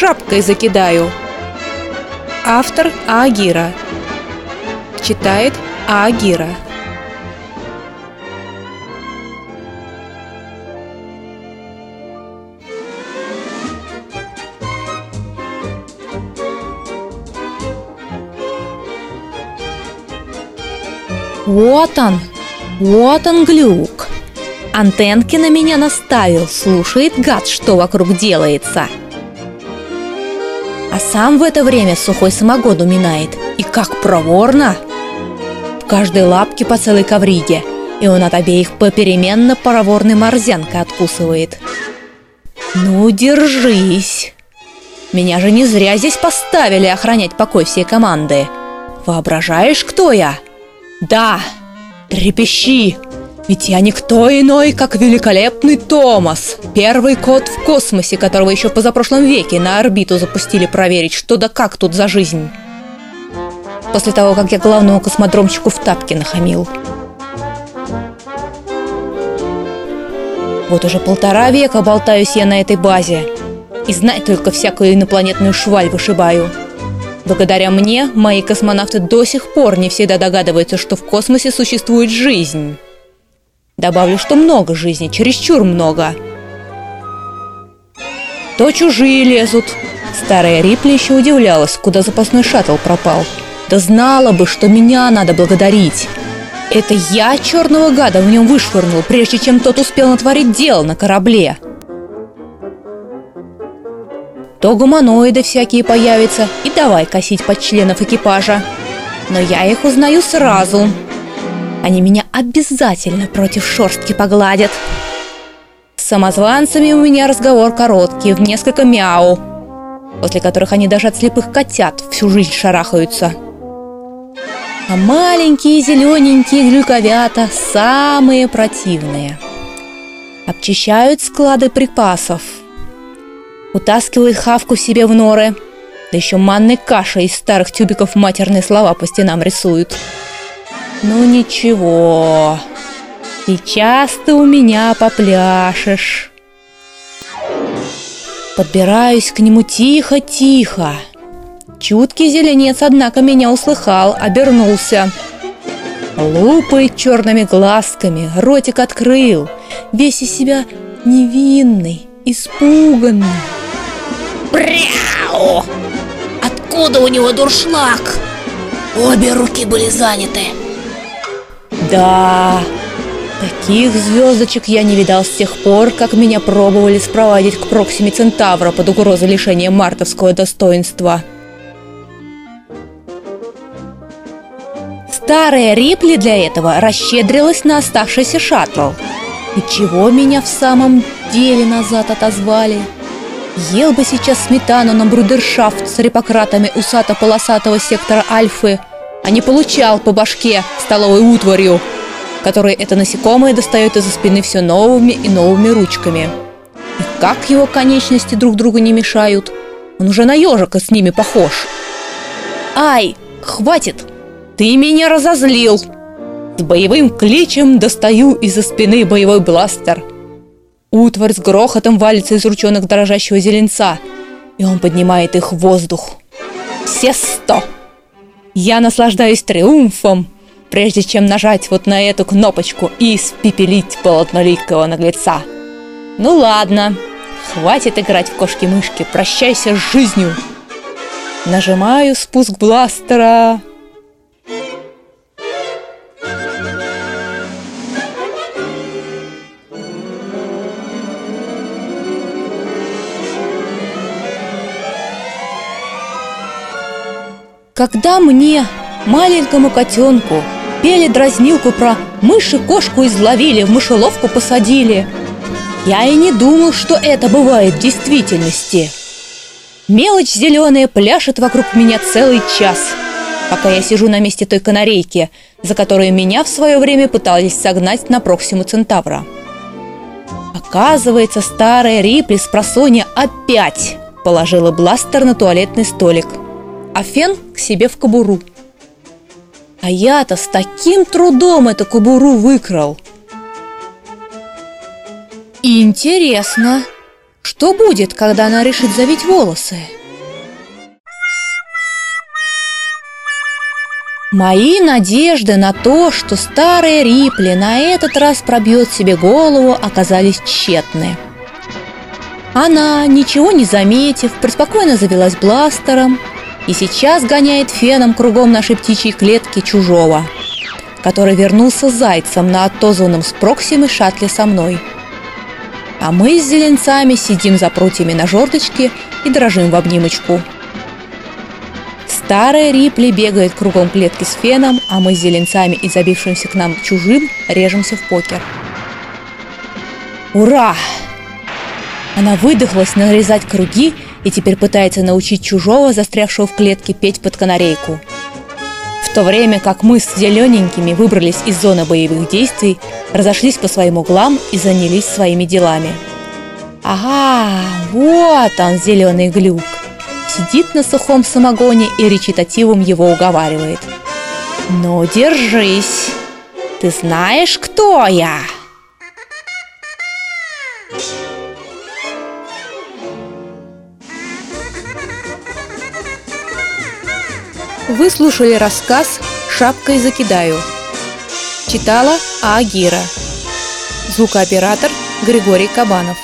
шапкой закидаю. Автор Агира. Читает Агира. Вот он, вот он глюк. Антенки на меня наставил, слушает гад, что вокруг делается. Сам в это время сухой самогон уминает. И как проворно! В каждой лапке по целой ковриге, и он от обеих попеременно проворной морзянкой откусывает. Ну, держись! Меня же не зря здесь поставили охранять покой всей команды. Воображаешь, кто я? Да, трепещи! Ведь я никто иной, как великолепный Томас, первый кот в космосе, которого еще позапрошлом веке на орбиту запустили проверить, что да как тут за жизнь. После того, как я главному космодромчику в тапке нахамил. Вот уже полтора века болтаюсь я на этой базе. И знай только всякую инопланетную шваль вышибаю. Благодаря мне мои космонавты до сих пор не всегда догадываются, что в космосе существует жизнь. Добавлю, что много жизни, чересчур много. То чужие лезут. Старая Рипли еще удивлялась, куда запасной шаттл пропал. Да знала бы, что меня надо благодарить. Это я черного гада в нем вышвырнул, прежде чем тот успел натворить дело на корабле. То гуманоиды всякие появятся, и давай косить под членов экипажа. Но я их узнаю сразу. Они меня обязательно против шорстки погладят. С самозванцами у меня разговор короткий, в несколько мяу, после которых они даже от слепых котят всю жизнь шарахаются. А маленькие зелененькие глюковята самые противные. Обчищают склады припасов, утаскивают хавку себе в норы, да еще манной кашей из старых тюбиков матерные слова по стенам рисуют. Ну ничего, сейчас ты у меня попляшешь. Подбираюсь к нему тихо-тихо. Чуткий зеленец, однако, меня услыхал, обернулся. Лупает черными глазками, ротик открыл, весь из себя невинный, испуганный. Бряу! Откуда у него дуршлаг? Обе руки были заняты. Да, таких звездочек я не видал с тех пор, как меня пробовали спровадить к Проксиме Центавра под угрозой лишения мартовского достоинства. Старая Рипли для этого расщедрилась на оставшийся шаттл. И чего меня в самом деле назад отозвали? Ел бы сейчас сметану на брудершафт с репократами усато-полосатого сектора Альфы – а не получал по башке столовой утварью, которой это насекомое достает из-за спины все новыми и новыми ручками. И как его конечности друг другу не мешают. Он уже на ежика с ними похож. «Ай, хватит! Ты меня разозлил!» С боевым кличем достаю из-за спины боевой бластер. Утварь с грохотом валится из ручонок дрожащего зеленца, и он поднимает их в воздух. Все сто! Я наслаждаюсь триумфом, прежде чем нажать вот на эту кнопочку и испепелить полотноликого наглеца. Ну ладно, хватит играть в кошки-мышки, прощайся с жизнью. Нажимаю спуск бластера. Когда мне, маленькому котенку, пели дразнилку про мыши кошку изловили, в мышеловку посадили, я и не думал, что это бывает в действительности. Мелочь зеленая пляшет вокруг меня целый час, пока я сижу на месте той канарейки, за которой меня в свое время пытались согнать на Проксиму Центавра. Оказывается, старая Рипли с просонья опять положила бластер на туалетный столик – а фен к себе в кобуру. А я-то с таким трудом эту кобуру выкрал. Интересно, Что будет, когда она решит завить волосы? Мои надежды на то, что старая Рипли на этот раз пробьет себе голову, оказались тщетны. Она, ничего не заметив, преспокойно завелась бластером и сейчас гоняет феном кругом нашей птичьей клетки чужого, который вернулся зайцем на отозванном с Проксимой шатле со мной. А мы с зеленцами сидим за прутьями на жердочке и дрожим в обнимочку. Старая Рипли бегает кругом клетки с феном, а мы с зеленцами и забившимся к нам чужим режемся в покер. Ура! Она выдохлась нарезать круги и теперь пытается научить чужого, застрявшего в клетке, петь под канарейку. В то время как мы с зелененькими выбрались из зоны боевых действий, разошлись по своим углам и занялись своими делами. Ага, вот он, зеленый глюк. Сидит на сухом самогоне и речитативом его уговаривает. «Ну, держись! Ты знаешь, кто я?» Вы слушали рассказ «Шапкой закидаю». Читала Агира. Звукооператор Григорий Кабанов.